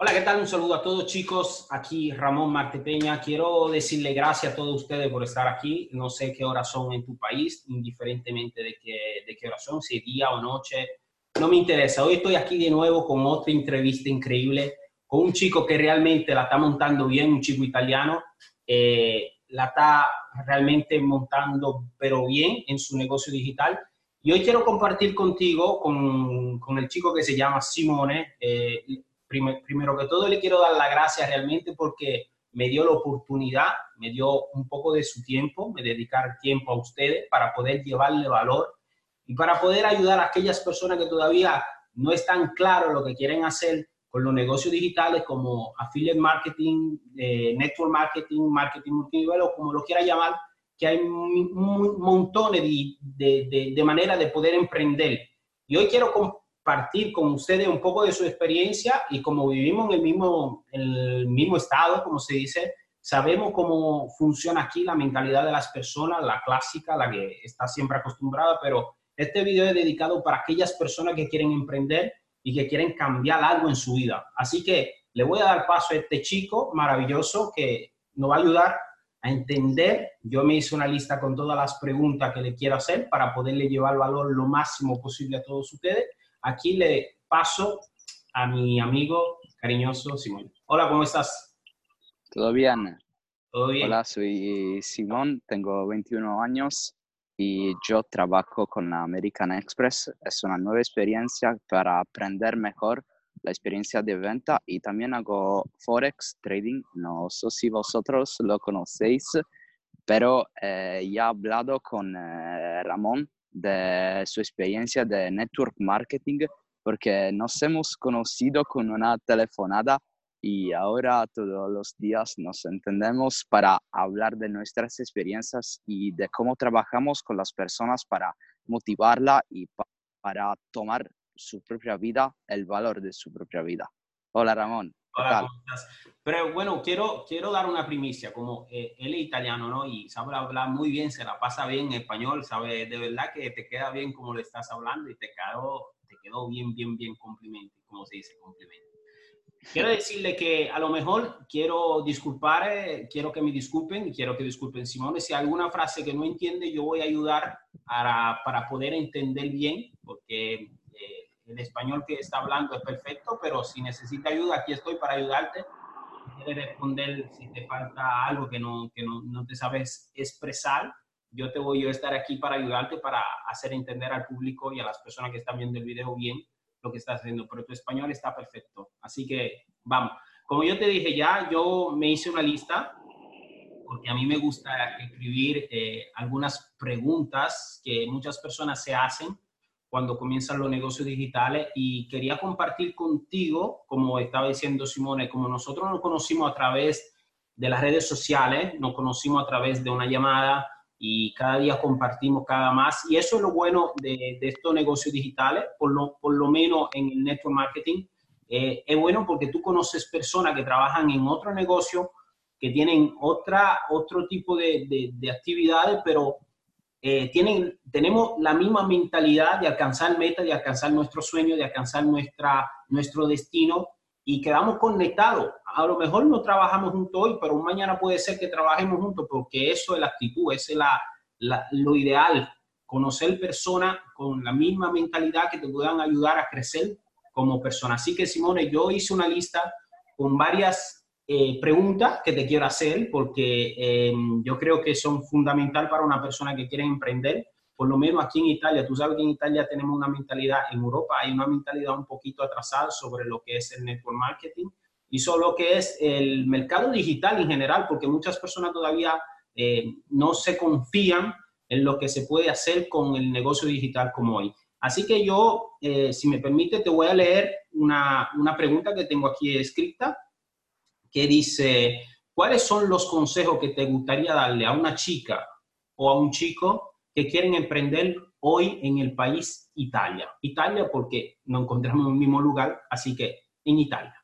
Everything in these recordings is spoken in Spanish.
Hola, ¿qué tal? Un saludo a todos chicos. Aquí Ramón Marte Peña. Quiero decirle gracias a todos ustedes por estar aquí. No sé qué horas son en tu país, indiferentemente de qué, de qué hora son, si es día o noche. No me interesa. Hoy estoy aquí de nuevo con otra entrevista increíble con un chico que realmente la está montando bien, un chico italiano. Eh, la está realmente montando, pero bien en su negocio digital. Y hoy quiero compartir contigo, con, con el chico que se llama Simone. Eh, primero que todo, le quiero dar las gracias realmente porque me dio la oportunidad, me dio un poco de su tiempo, me dedicar tiempo a ustedes para poder llevarle valor y para poder ayudar a aquellas personas que todavía no están claros lo que quieren hacer con los negocios digitales como affiliate marketing, eh, network marketing, marketing multinivel o como lo quiera llamar, que hay montón de, de, de maneras de poder emprender. Y hoy quiero compartir con ustedes un poco de su experiencia y como vivimos en el mismo, el mismo estado, como se dice, sabemos cómo funciona aquí la mentalidad de las personas, la clásica, la que está siempre acostumbrada, pero este video es dedicado para aquellas personas que quieren emprender y que quieren cambiar algo en su vida. Así que le voy a dar paso a este chico maravilloso que nos va a ayudar a entender. Yo me hice una lista con todas las preguntas que le quiero hacer para poderle llevar valor lo máximo posible a todos ustedes Aquí le paso a mi amigo cariñoso Simón. Hola, ¿cómo estás? Todo bien. ¿Todo bien? Hola, soy Simón, tengo 21 años y yo trabajo con American Express. Es una nueva experiencia para aprender mejor la experiencia de venta y también hago Forex Trading. No sé si vosotros lo conocéis, pero eh, ya he hablado con eh, Ramón de su experiencia de network marketing, porque nos hemos conocido con una telefonada y ahora todos los días nos entendemos para hablar de nuestras experiencias y de cómo trabajamos con las personas para motivarla y para tomar su propia vida, el valor de su propia vida. Hola Ramón. Pero bueno, quiero, quiero dar una primicia, como eh, él es italiano, ¿no? Y sabe hablar muy bien, se la pasa bien en español, sabe de verdad que te queda bien como le estás hablando y te quedó, te quedó bien, bien, bien complemento, como se dice, complemento. Quiero decirle que a lo mejor quiero disculpar, eh, quiero que me disculpen y quiero que disculpen Simone. Si hay alguna frase que no entiende, yo voy a ayudar para, para poder entender bien, porque el español que está hablando es perfecto, pero si necesita ayuda, aquí estoy para ayudarte. Quieres responder, si te falta algo que no, que no, no te sabes expresar, yo te voy a estar aquí para ayudarte, para hacer entender al público y a las personas que están viendo el video bien lo que estás haciendo, pero tu español está perfecto. Así que vamos. Como yo te dije ya, yo me hice una lista porque a mí me gusta escribir eh, algunas preguntas que muchas personas se hacen cuando comienzan los negocios digitales y quería compartir contigo, como estaba diciendo Simone, como nosotros nos conocimos a través de las redes sociales, nos conocimos a través de una llamada y cada día compartimos cada más. Y eso es lo bueno de, estos negocios digitales, por lo, por lo menos en el network marketing. Eh, es bueno porque tú conoces personas que trabajan en otro negocio, que tienen otra, otro tipo de, de, de actividades, pero eh, tienen, tenemos la misma mentalidad de alcanzar meta, de alcanzar nuestro sueño, de alcanzar nuestra, nuestro destino y quedamos conectados. A lo mejor no trabajamos juntos hoy, pero mañana puede ser que trabajemos juntos porque eso es la actitud, es la, lo ideal. Conocer personas con la misma mentalidad que te puedan ayudar a crecer como persona. Así que, Simone, yo hice una lista con varias eh, preguntas que te quiero hacer porque eh, yo creo que son fundamental para una persona que quiere emprender, por lo menos aquí en Italia. Tú sabes que en Italia tenemos una mentalidad, en Europa hay una mentalidad un poquito atrasada sobre lo que es el network marketing y sobre lo que es el mercado digital en general, porque muchas personas todavía eh, no se confían en lo que se puede hacer con el negocio digital como hoy. Así que yo, si me permite, te voy a leer una, una pregunta que tengo aquí escrita que dice, ¿cuáles son los consejos que te gustaría darle a una chica o a un chico que quieren emprender hoy en el país Italia? Italia porque nos encontramos en el mismo lugar, así que en Italia.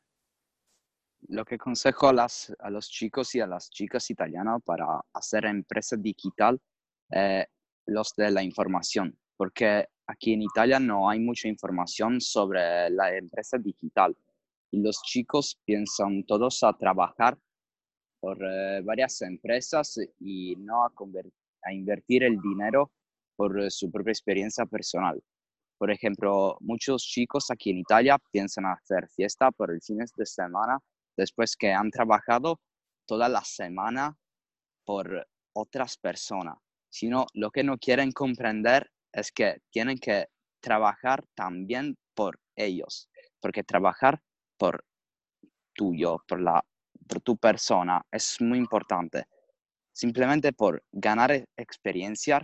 Lo que consejo a, las, a los chicos y a las chicas italianas para hacer empresa digital, eh, los de la información, porque aquí en Italia no hay mucha información sobre la empresa digital los chicos piensan todos a trabajar por eh, varias empresas y no a, invertir el dinero por su propia experiencia personal. Por ejemplo, muchos chicos aquí en Italia piensan hacer fiesta por el fines de semana después que han trabajado toda la semana por otras personas, sino lo que no quieren comprender es que tienen que trabajar también por ellos, porque trabajar por tuyo, por, la, por tu persona, es muy importante. Simplemente por ganar e, experiencia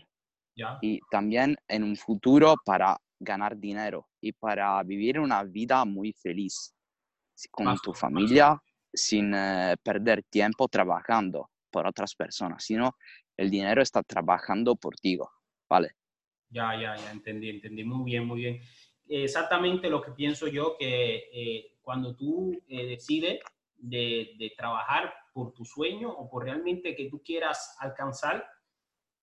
y también en un futuro para ganar dinero y para vivir una vida muy feliz con tu familia sin eh, perder tiempo trabajando por otras personas, sino el dinero está trabajando por ti, ¿vale? Ya, ya, ya, entendí, entendí. Muy bien, muy bien. Exactamente lo que pienso yo, que eh, cuando tú eh, decides de, de, trabajar por tu sueño o por realmente que tú quieras alcanzar,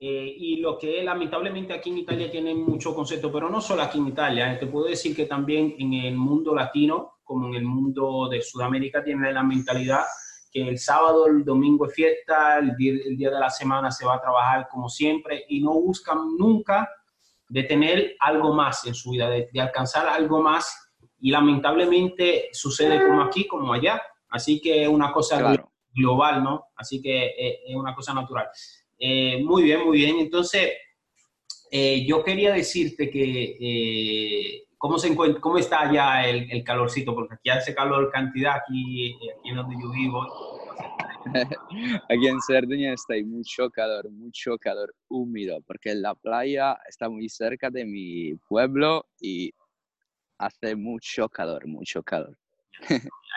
eh, y lo que lamentablemente aquí en Italia tiene mucho concepto, pero no solo aquí en Italia, te puedo decir que también en el mundo latino, como en el mundo de Sudamérica, tiene la mentalidad que el sábado, el domingo es fiesta, el día, el día de la semana se va a trabajar como siempre y no buscan nunca de tener algo más en su vida, de, alcanzar algo más y lamentablemente sucede como aquí, como allá. Así que es una cosa global, ¿no? Así que eh, es una cosa natural. Eh, muy bien, muy bien. Entonces, eh, yo quería decirte que ¿cómo, se encuentra, cómo está ya el, el, calorcito, porque aquí hace calor cantidad, aquí, aquí en donde yo vivo, Aquí en Cerdeña está mucho calor, mucho calor húmedo, porque la playa está muy cerca de mi pueblo y hace mucho calor, mucho calor.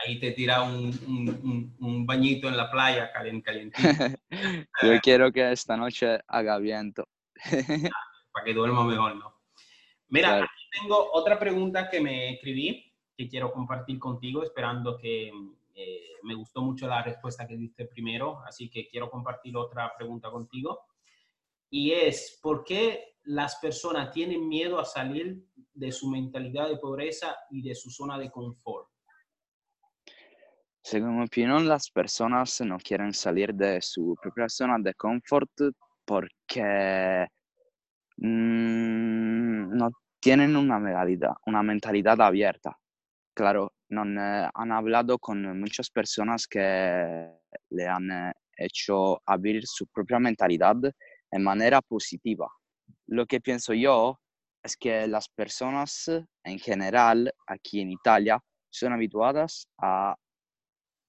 Ahí te tira un, un, un bañito en la playa, caliente, Yo quiero que esta noche haga viento. Para que duerma mejor, ¿no? Mira, tengo otra pregunta que me escribí, que quiero compartir contigo, esperando que eh, me gustó mucho la respuesta que diste primero, así que quiero compartir otra pregunta contigo. Y es, ¿por qué las personas tienen miedo a salir de su mentalidad de pobreza y de su zona de confort? Según mi opinión, las personas no quieren salir de su propia zona de confort porque mm, no tienen una mentalidad, una mentalidad abierta. Claro, non, eh, han hablado con muchas personas que le han eh, hecho abrir su propia mentalidad en manera positiva. Lo que pienso yo es que las personas en general aquí en Italia son habituadas a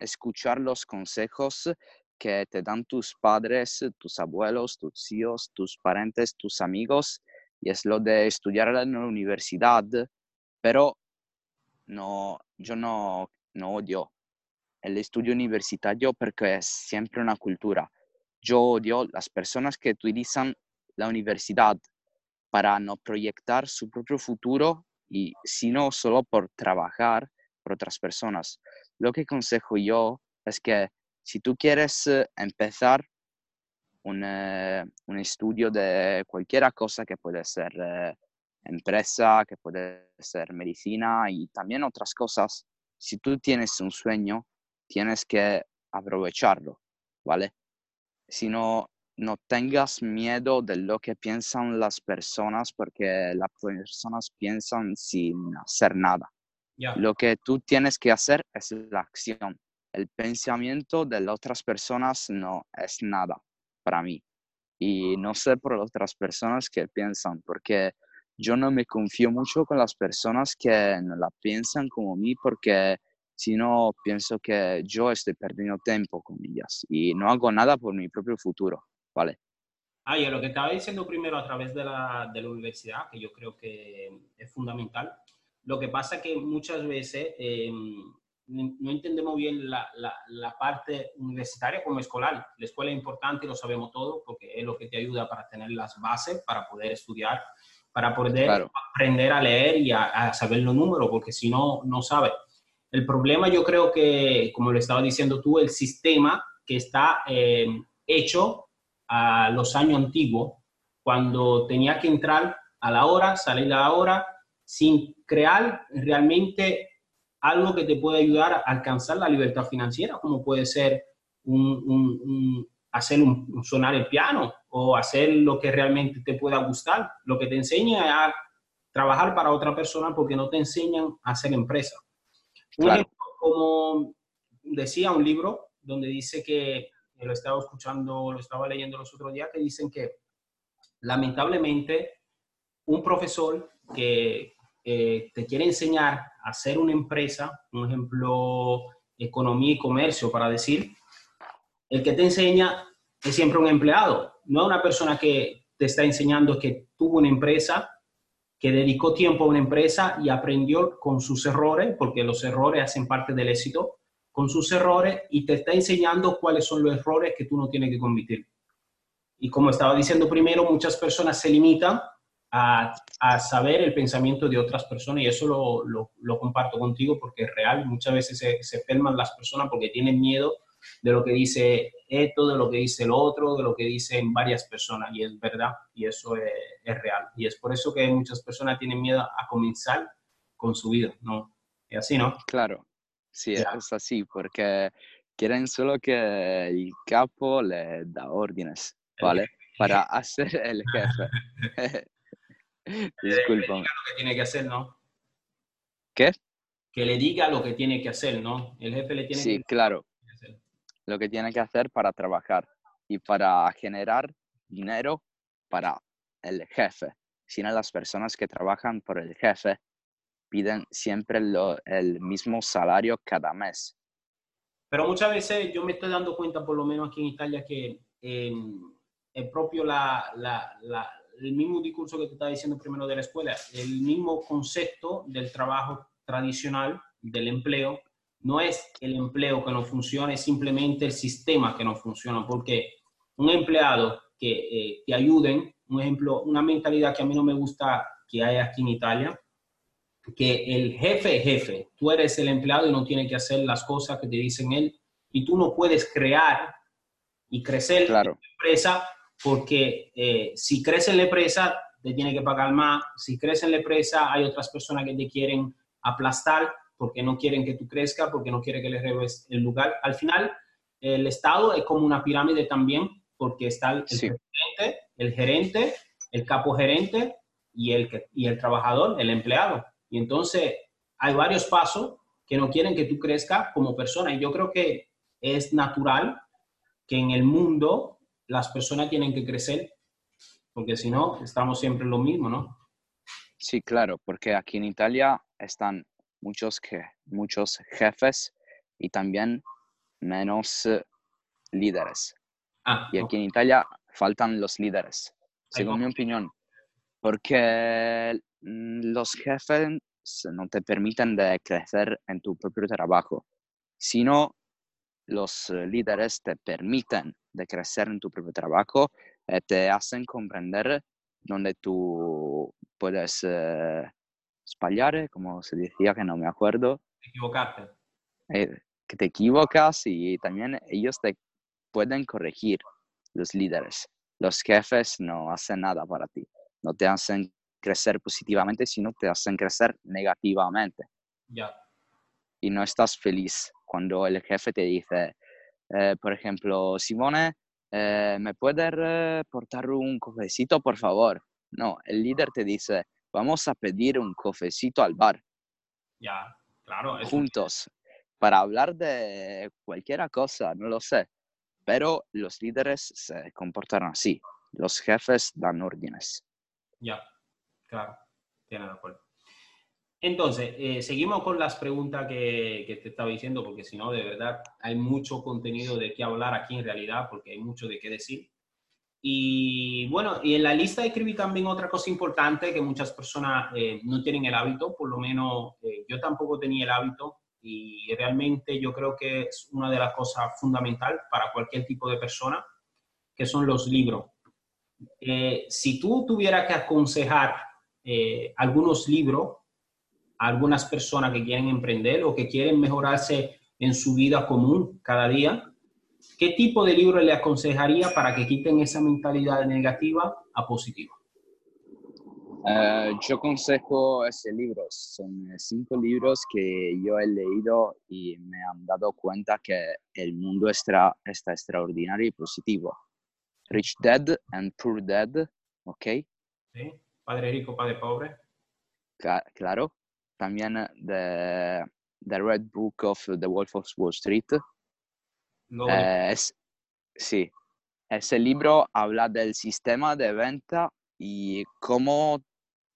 escuchar los consejos que te dan tus padres, tus abuelos, tus tíos, tus parientes, tus amigos, y es lo de estudiar en la universidad, pero no, yo no, no odio el estudio universitario porque es siempre una cultura. Yo odio las personas que utilizan la universidad para no proyectar su propio futuro y sino solo por trabajar por otras personas. Lo que consejo yo es que si tú quieres eh, empezar un, eh, un estudio de cualquier cosa que puede ser eh, empresa, que puede ser medicina y también otras cosas. Si tú tienes un sueño, tienes que aprovecharlo, ¿vale? Si no, no tengas miedo de lo que piensan las personas porque las personas piensan sin hacer nada. Lo que tú tienes que hacer es la acción. El pensamiento de las otras personas no es nada para mí. Y no sé por otras personas que piensan, porque yo no me confío mucho con las personas que no la piensan como mí porque si no pienso que yo estoy perdiendo tiempo con ellas y no hago nada por mi propio futuro, ¿vale? Ah, y lo que estaba diciendo primero a través de la, de la universidad, que yo creo que es fundamental, lo que pasa es que muchas veces em, no entendemos bien la, la, la, parte universitaria como escolar. La escuela es importante, lo sabemos todo, porque es lo que te ayuda para tener las bases para poder estudiar para poder aprender a leer y a, saber los números, porque si no, no sabe. El problema yo creo que, como le estaba diciendo tú, el sistema que está eh, hecho a los años antiguos, cuando tenía que entrar a la hora, salir a la hora, sin crear realmente algo que te pueda ayudar a alcanzar la libertad financiera, como puede ser un, hacer un, sonar el piano o hacer lo que realmente te pueda gustar. Lo que te enseña a trabajar para otra persona porque no te enseñan a hacer empresa. como decía un libro donde dice que, lo estaba escuchando, lo estaba leyendo los otros días, que dicen que lamentablemente un profesor que te quiere enseñar a hacer una empresa, un ejemplo, economía y comercio, para decir, el que te enseña es siempre un empleado, no una persona que te está enseñando que tuvo una empresa, que dedicó tiempo a una empresa y aprendió con sus errores, porque los errores hacen parte del éxito, con sus errores y te está enseñando cuáles son los errores que tú no tienes que cometer. Y como estaba diciendo primero, muchas personas se limitan a, a saber el pensamiento de otras personas y eso lo, lo, lo, comparto contigo porque es real. Muchas veces se, se enferman las personas porque tienen miedo de lo que dice esto, de lo que dice el otro, de lo que dicen varias personas y es verdad y eso es, es real. Y es por eso que muchas personas tienen miedo a comenzar con su vida, ¿no? Es así, ¿no? Claro, sí, es así, porque quieren solo que el capo le da órdenes, ¿vale? Para hacer el jefe. Disculpa. lo que tiene que hacer, ¿no? ¿Qué? Que le diga lo que tiene que hacer, ¿no? El jefe le tiene sí, que... claro. Lo que tiene que hacer para trabajar y para generar dinero para el jefe. Si no, las personas que trabajan por el jefe piden siempre el mismo salario cada mes. Pero muchas veces yo me estoy dando cuenta, por lo menos aquí en Italia, que el propio la, la, la, el mismo discurso que te estaba diciendo primero de la escuela, el mismo concepto del trabajo tradicional, del empleo, no es el empleo que no funciona, es simplemente el sistema que no funciona, porque un empleado que eh, te ayuden, un ejemplo, una mentalidad que a mí no me gusta que hay aquí en Italia, que el jefe es jefe, tú eres el empleado y no tienes que hacer las cosas que te dicen él, y tú no puedes crear y crecer claro. la empresa porque eh, si crece en la empresa te tiene que pagar más, si crece en la empresa hay otras personas que te quieren aplastar porque no quieren que tú crezcas, porque no quieren que les revés el lugar. Al final, el Estado es como una pirámide también, porque está el, Sí. presidente, el gerente, el capo gerente y el, y el trabajador, el empleado. Y entonces hay varios pasos que no quieren que tú crezcas como persona. Y yo creo que es natural que en el mundo las personas tienen que crecer, porque si no, estamos siempre lo mismo, ¿no? Sí, claro, porque aquí en Italia están muchos, que, muchos jefes y también menos eh, líderes. Ah, Y aquí en Italia faltan los líderes, según mi opinión, porque los jefes no te permiten de crecer en tu propio trabajo, sino los eh, líderes te permiten de crecer en tu propio trabajo, eh, te hacen comprender donde tú puedes eh, espallar, como se decía, que no me acuerdo, equivocarte. eh, que te equivocas y también ellos te pueden corregir, los líderes. Los jefes no hacen nada para ti, no te hacen crecer positivamente, sino te hacen crecer negativamente. Ya. Y no estás feliz cuando el jefe te dice, eh, por ejemplo, Simone, eh, ¿me puedes eh, portar un cafecito, por favor? No, el líder te dice, vamos a pedir un cafecito al bar Ya, claro. juntos para hablar de cualquier cosa, no lo sé. Pero los líderes se comportan así. Los jefes dan órdenes. Ya, claro, tiene de acuerdo. Entonces, eh, seguimos con las preguntas que, que te estaba diciendo, porque si no, de verdad, hay mucho contenido de qué hablar aquí en realidad, porque hay mucho de qué decir. Y bueno, y en la lista escribí también otra cosa importante que muchas personas eh, no tienen el hábito, por lo menos eh, yo tampoco tenía el hábito y realmente yo creo que es una de las cosas fundamentales para cualquier tipo de persona, que son los libros. Eh, si tú tuvieras que aconsejar eh, algunos libros a algunas personas que quieren emprender o que quieren mejorarse en su vida común cada día, ¿qué tipo de libro le aconsejaría para que quiten esa mentalidad negativa a positiva? Eh, yo consejo ese libro. Son cinco libros que yo he leído y me han dado cuenta que el mundo está, está extraordinario y positivo. Rich Dad and Poor Dad, ¿ok? Sí. Padre rico, padre pobre. claro. También The, the Red Book of the Wolf of Wall Street. Eh, sí. Ese libro habla del sistema de venta y cómo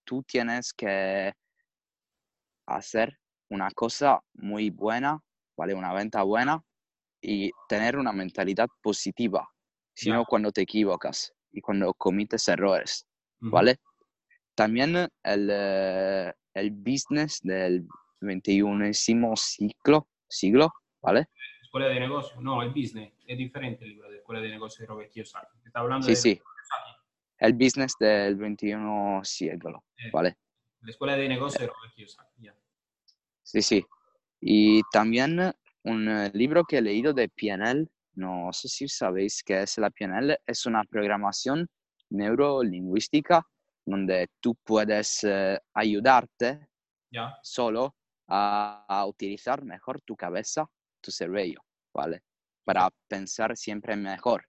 tú tienes que hacer una cosa muy buena, ¿vale? Una venta buena y tener una mentalidad positiva, sino cuando te equivocas y cuando cometes errores, ¿vale? También el, eh, el business del 21 siglo, siglo, ¿vale? Escuela de negocio, no, el business, es diferente el libro de Escuela de Negocio de Robert Kiyosaki. Está hablando sí, de sí el business del 21 siglo, eh, ¿vale? La escuela de negocios de Robert Kiyosaki, Sí, sí. Y también un eh, libro que he leído de PNL, no sé si sabéis qué es la PNL, es una programación neurolingüística donde tú puedes eh, ayudarte solo a, a, utilizar mejor tu cabeza, tu cerebro, ¿vale? Para pensar siempre mejor.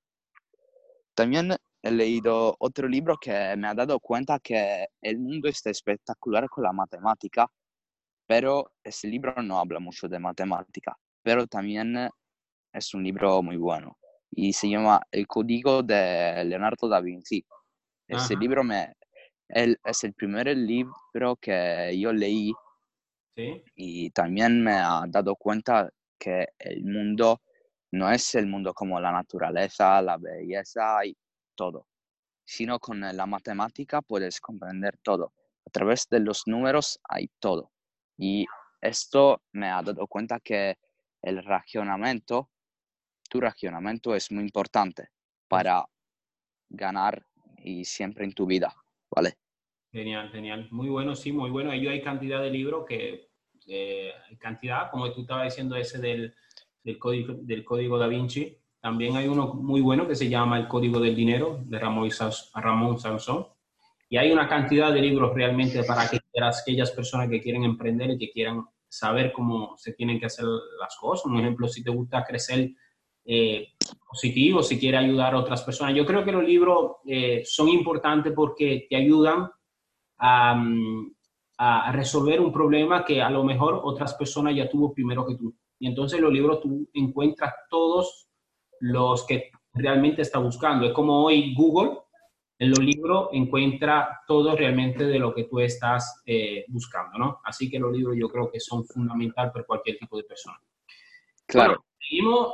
También he leído otro libro que me ha dado cuenta que el mundo está espectacular con la matemática, pero ese libro no habla mucho de matemática, pero también es un libro muy bueno y se llama El Código de Leonardo da Vinci. Ese libro me, es el primer libro que yo leí y también me ha dado cuenta que el mundo no es el mundo como la naturaleza, la belleza y todo, sino con la matemática puedes comprender todo. A través de los números hay todo. Y esto me ha dado cuenta que el racionamiento, tu racionamiento es muy importante para ganar y siempre en tu vida, ¿vale? Genial, genial. Muy bueno, sí, muy bueno. Ahí hay cantidad de libros que, eh, cantidad, como tú estabas diciendo, ese del, del, código, del código da Vinci, también hay uno muy bueno que se llama El Código del Dinero de Ramón, Ramón Sansón. Y hay una cantidad de libros realmente para aquellas personas que quieren emprender y que quieran saber cómo se tienen que hacer las cosas. Un ejemplo, si te gusta crecer eh, positivo, si quieres ayudar a otras personas. Yo creo que los libros eh, son importantes porque te ayudan a, a, resolver un problema que a lo mejor otras personas ya tuvo primero que tú. Y entonces los libros tú encuentras todos los que realmente está buscando. Es como hoy Google en los libros encuentra todo realmente de lo que tú estás eh, buscando, ¿no? Así que los libros yo creo que son fundamental para cualquier tipo de persona. Claro. seguimos,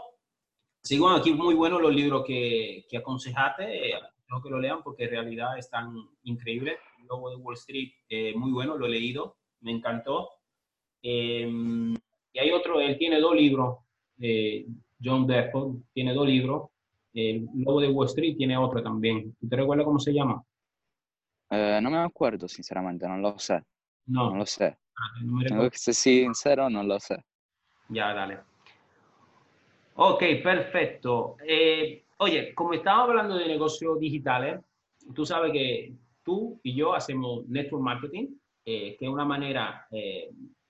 seguimos aquí muy buenos los libros que, que aconsejaste, eh, que lo lean porque en realidad están increíbles. Lobo de Wall Street, eh, muy bueno, lo he leído, me encantó. Em, y hay otro, él tiene dos libros, eh, John Deford, tiene dos libros. El Lobo de Wall Street tiene otro también. ¿Te recuerdas cómo se llama? No me acuerdo, sinceramente, no lo sé. No, no lo sé. Tengo que ser sincero, no lo sé. Ya, dale. Ok, perfecto. Eh, oye, como estaba hablando de negocios digitales, tú sabes que tú y yo hacemos network marketing, eh, que es una manera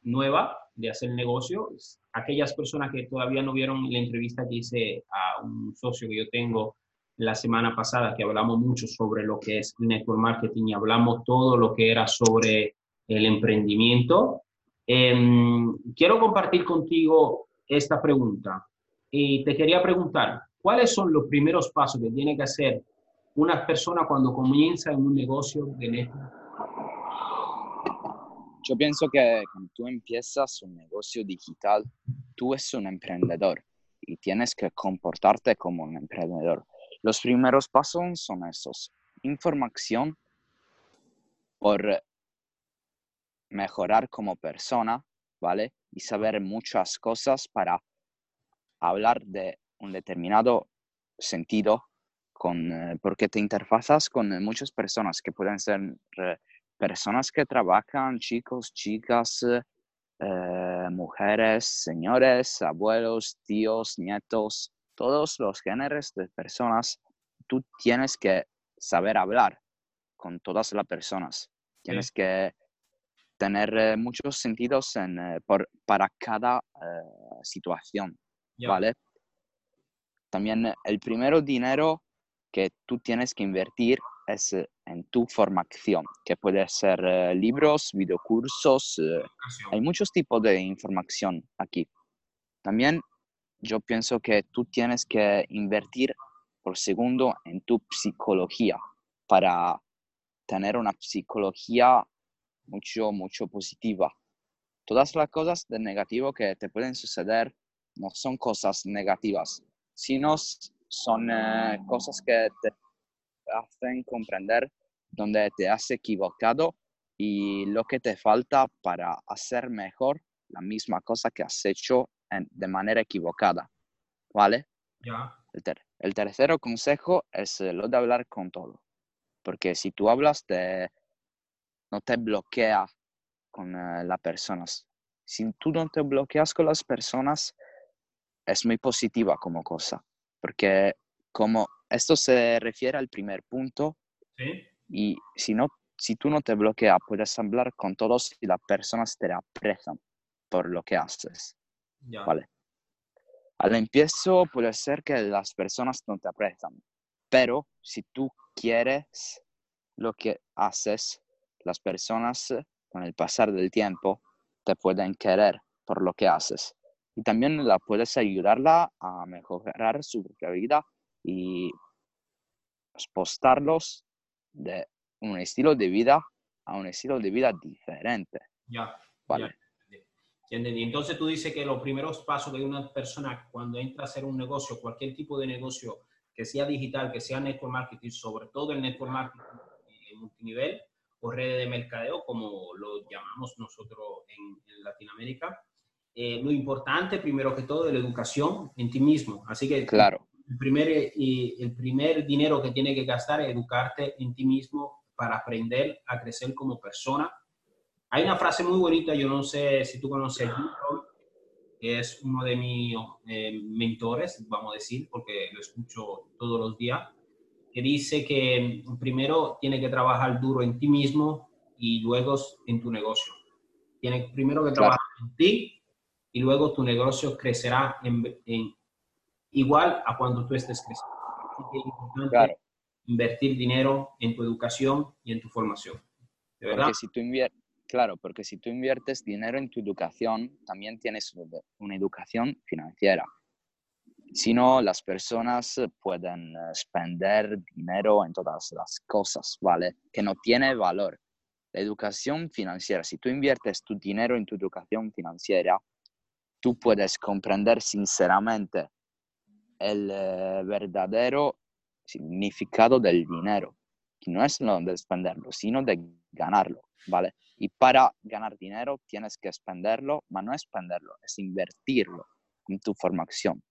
nueva de hacer negocio. Aquellas personas que todavía no vieron la entrevista que hice a un socio que yo tengo la semana pasada, que hablamos mucho sobre lo que es network marketing y hablamos todo lo que era sobre el emprendimiento. Em, quiero compartir contigo esta pregunta y te quería preguntar, ¿cuáles son los primeros pasos que tiene que hacer una persona cuando comienza en un negocio de network yo pienso que cuando tú empiezas un negocio digital, tú eres un emprendedor y tienes que comportarte como un emprendedor. Los primeros pasos son esos. Información por mejorar como persona, ¿vale? Y saber muchas cosas para hablar de un determinado sentido, con, eh, porque te interfazas con muchas personas que pueden ser personas que trabajan, chicos, chicas, eh, mujeres, señores, abuelos, tíos, nietos, todos los géneros de personas, tú tienes que saber hablar con todas las personas. Tienes que tener eh, muchos sentidos en, eh, por, para cada eh, situación, ¿vale? También el primero dinero que tú tienes que invertir es en tu formación, que puede ser libros, videocursos, hay muchos tipos de información aquí. También yo pienso que tú tienes que invertir por segundo en tu psicología para tener una psicología mucho, mucho positiva. Todas las cosas de negativo que te pueden suceder no son cosas negativas, sino son eh, cosas que te hacen comprender donde te has equivocado y lo que te falta para hacer mejor la misma cosa que has hecho de manera equivocada. ¿Vale? Ya. El, el tercer consejo es lo de hablar con todo. Porque si tú hablas, te, no te bloquea con eh, las personas. Si tú no te bloqueas con las personas, es muy positiva como cosa. Porque como esto se refiere al primer punto, y si, no, si tú no te bloqueas, puedes hablar con todos y las personas te aprecian por lo que haces. ¿Vale? Al empiezo puede ser que las personas no te aprecian, pero si tú quieres lo que haces, las personas con el pasar del tiempo te pueden querer por lo que haces. Y también la puedes ayudarla a mejorar su propia vida y postarlos de un estilo de vida a un estilo de vida diferente. Ya. Vale. Entonces tú dices que los primeros pasos de una persona cuando entra a hacer un negocio, cualquier tipo de negocio que sea digital, que sea network marketing, sobre todo el network marketing multinivel o redes de mercadeo, como lo llamamos nosotros en, Latinoamérica. Eh, lo importante, primero que todo, es la educación en ti mismo. Así que claro. el, primer, y el primer dinero que tiene que gastar es educarte en ti mismo para aprender a crecer como persona. Hay una frase muy bonita, yo no sé si tú conoces, que es uno de mis eh, mentores, vamos a decir, porque lo escucho todos los días que dice que primero tiene que trabajar duro en ti mismo y luego en tu negocio. Tiene primero que trabajar en ti y luego tu negocio crecerá en, igual a cuando tú estés creciendo. Así que es importante invertir dinero en tu educación y en tu formación. ¿De verdad? Porque si tú claro, porque si tú inviertes dinero en tu educación, también tienes una educación financiera. Si no, las personas pueden eh, spender dinero en todas las cosas, ¿vale? Que no tiene valor. La educación financiera, si tú inviertes tu dinero en tu educación financiera, tú puedes comprender sinceramente el eh, verdadero significado del dinero, que no es lo de expenderlo, sino de ganarlo, ¿vale? Y para ganar dinero tienes que expenderlo, pero no expenderlo, es invertirlo en tu formación.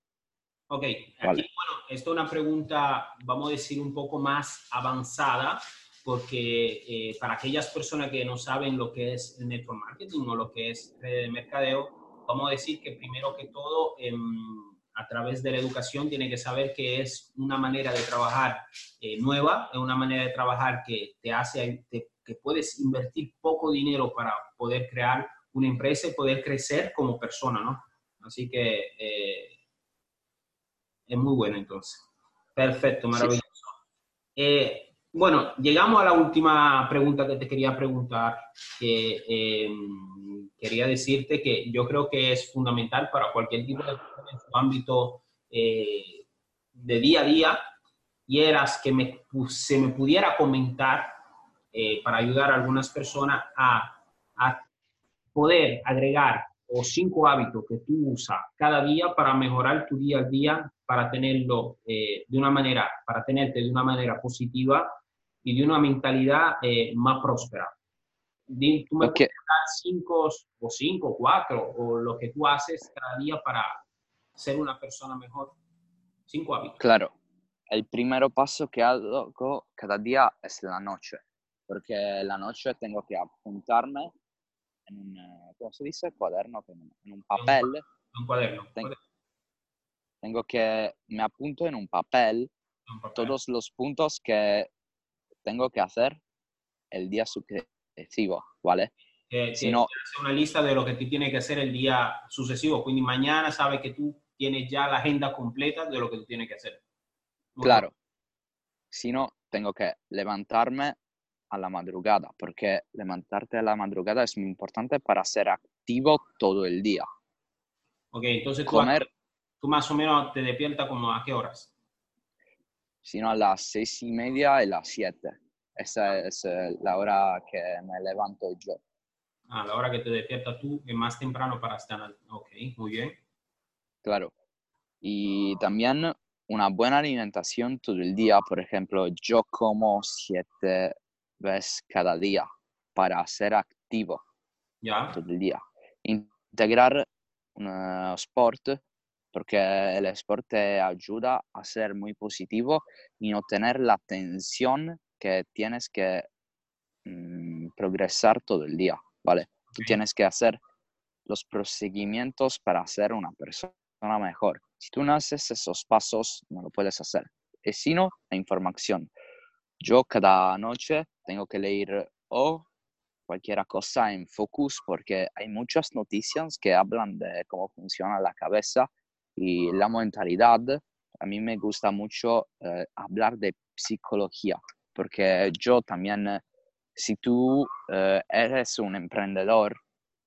Ok, aquí, bueno, esto es una pregunta, vamos a decir, un poco más avanzada, porque eh, para aquellas personas que no saben lo que es el network marketing o lo que es de mercadeo, vamos a decir que primero que todo, em, a través de la educación, tiene que saber que es una manera de trabajar eh, nueva, es una manera de trabajar que te hace, que puedes invertir poco dinero para poder crear una empresa y poder crecer como persona, ¿no? Así que eh, es muy bueno entonces. Perfecto, maravilloso. Eh, bueno, llegamos a la última pregunta que te quería preguntar, que em, quería decirte que yo creo que es fundamental para cualquier tipo de en su ámbito eh, de día a día, y eras que me, se me pudiera comentar eh, para ayudar a algunas personas a, a poder agregar o cinco hábitos que tú usas cada día para mejorar tu día a día para tenerlo eh, de una manera, para tenerte de una manera positiva y de una mentalidad eh, más próspera. Tú me puedes dar cinco o cinco, cuatro, o lo que tú haces cada día para ser una persona mejor. Cinco hábitos. Claro. El primer paso que hago cada día es la noche, porque la noche tengo que apuntarme en un, eh, ¿cómo se dice? Cuaderno, en un papel. Un cuaderno. Tengo que, me apunto en un papel, todos los puntos que tengo que hacer el día excesivo, ¿vale? Eh, si no, una lista de lo que tú tienes que hacer el día sucesivo. Quindi mañana sabes que tú tienes ya la agenda completa de lo que tú tienes que hacer. claro. Si no, tengo que levantarme a la madrugada, porque levantarte a la madrugada es muy importante para ser activo todo el día. Ok, entonces tú, Comer, tú más o menos te despiertas como a qué horas? Sino a las seis y media y las siete. Esa es eh, la hora que me levanto yo. A la hora que te despiertas tú, es más temprano para estar. Ok, muy bien. Claro. Y también una buena alimentación todo el día. Por ejemplo, yo como siete veces cada día para ser activo ¿Ya? todo el día. Integrar un uh, sport porque el sport te ayuda a ser muy positivo y no tener la tensión que tienes que mm, progresar todo el día. ¿vale? Tú tienes que hacer los procedimientos para ser una persona mejor. Si tú no haces esos pasos, no lo puedes hacer. Y si no, la información. Yo cada noche tengo que leer o cualquier cosa en Focus porque hay muchas noticias que hablan de cómo funciona la cabeza y la mentalidad. A mí me gusta mucho eh, hablar de psicología porque yo también si tú eh, eres un emprendedor,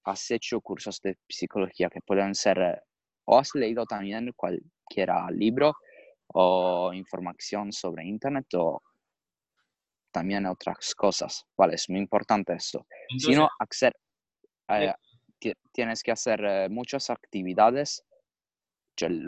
has hecho cursos de psicología que pueden ser, eh, o has leído también cualquier libro o información sobre Internet o también otras cosas, ¿vale? Es muy importante eso. si no, hacer, eh, tienes que hacer muchas actividades. El,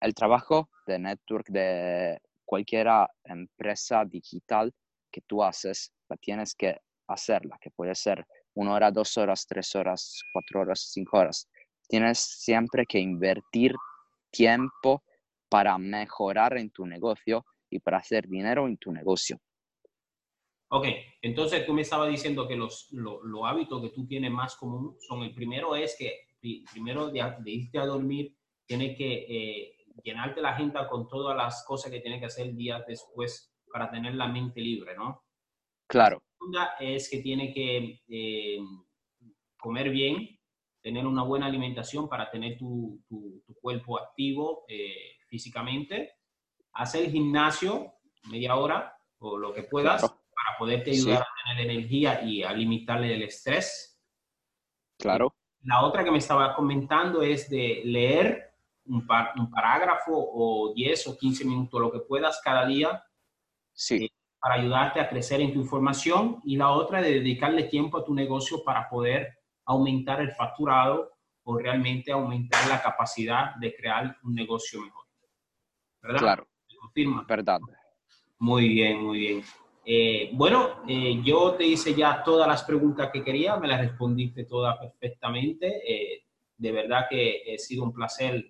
el trabajo de network de cualquier empresa digital que tú haces tienes que hacerla, que puede ser una hora, dos horas, tres horas, cuatro horas, cinco horas. Tienes siempre que invertir tiempo para mejorar en tu negocio y para hacer dinero en tu negocio. Ok, entonces tú me estabas diciendo que los, hábitos que tú tienes más común son, el primero es que primero de, irte a dormir, tienes que eh, llenarte la agenda con todas las cosas que tienes que hacer días después para tener la mente libre, ¿no? Claro. La segunda es que tiene que eh, comer bien, tener una buena alimentación para tener tu, tu, cuerpo activo eh, físicamente, hacer gimnasio media hora o lo que puedas para poderte ayudar a tener energía y a limitar el estrés. Claro. La otra que me estaba comentando es de leer un, par, un parágrafo o 10 o 15 minutos, lo que puedas cada día. Sí. Eh, para ayudarte a crecer en tu información y la otra de dedicarle tiempo a tu negocio para poder aumentar el facturado o realmente aumentar la capacidad de crear un negocio mejor. ¿Verdad? Claro. confirma? Verdad. Muy bien, muy bien. Eh, bueno, eh, yo te hice ya todas las preguntas que quería, me las respondiste todas perfectamente. Eh, de verdad que ha sido un placer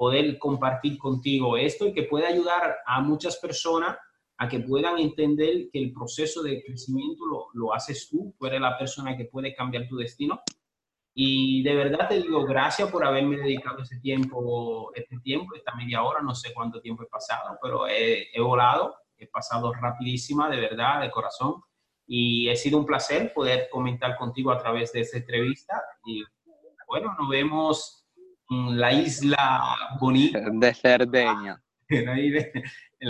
poder compartir contigo esto y que pueda ayudar a muchas personas a que puedan entender que el proceso de crecimiento lo, lo, haces tú, tú eres la persona que puede cambiar tu destino. Y de verdad te digo gracias por haberme dedicado ese tiempo, este tiempo, esta media hora, no sé cuánto tiempo he pasado, pero he, he volado, he pasado rapidísima, de verdad, de corazón. Y ha sido un placer poder comentar contigo a través de esta entrevista. Y bueno, nos vemos la isla bonita. De Cerdeña. en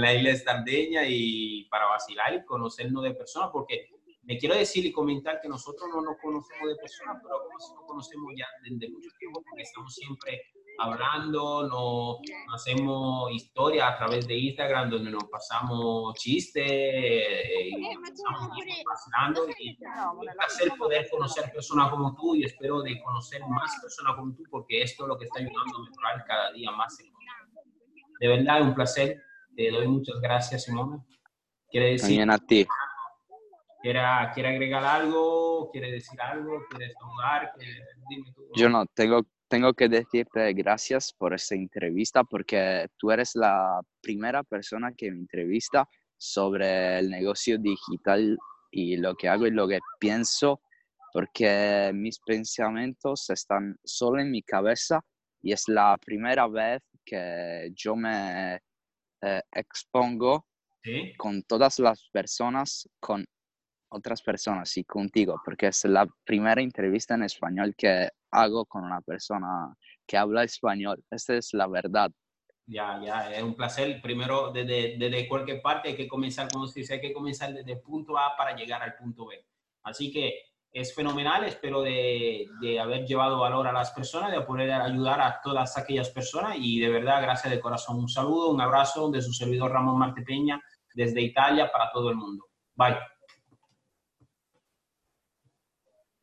la isla de Sardeña y para vacilar y conocernos de personas, porque me quiero decir y comentar que nosotros no nos conocemos de personas, pero como si nos conocemos ya desde mucho tiempo, porque estamos siempre hablando, nos, hacemos historias a través de Instagram donde nos pasamos chistes eh, y estamos pasando y es placer poder conocer personas como tú y espero de conocer más personas como tú porque esto es lo que está ayudando a mejorar cada día más De verdad es un placer te doy muchas gracias, Simón. ¿Quiere decir, También a ti. ¿Quiere, ¿Quiere agregar algo? ¿Quiere decir algo? ¿Quiere saludar? Yo no, tengo, tengo que decirte gracias por esta entrevista porque tú eres la primera persona que me entrevista sobre el negocio digital y lo que hago y lo que pienso porque mis pensamientos están solo en mi cabeza y es la primera vez que yo me eh, expongo con todas las personas con otras personas y contigo, porque es la primera entrevista en español que hago con una persona que habla español. Esta es la verdad. Ya, ya, es un placer. Primero, desde, desde cualquier parte hay que comenzar, como se dice, hay que comenzar desde el punto A para llegar al punto B. Así que es fenomenal, espero de, de, haber llevado valor a las personas, de poder ayudar a todas aquellas personas y de verdad, gracias de corazón. Un saludo, un abrazo de su servidor Ramón Marte Peña desde Italia para todo el mundo. Bye.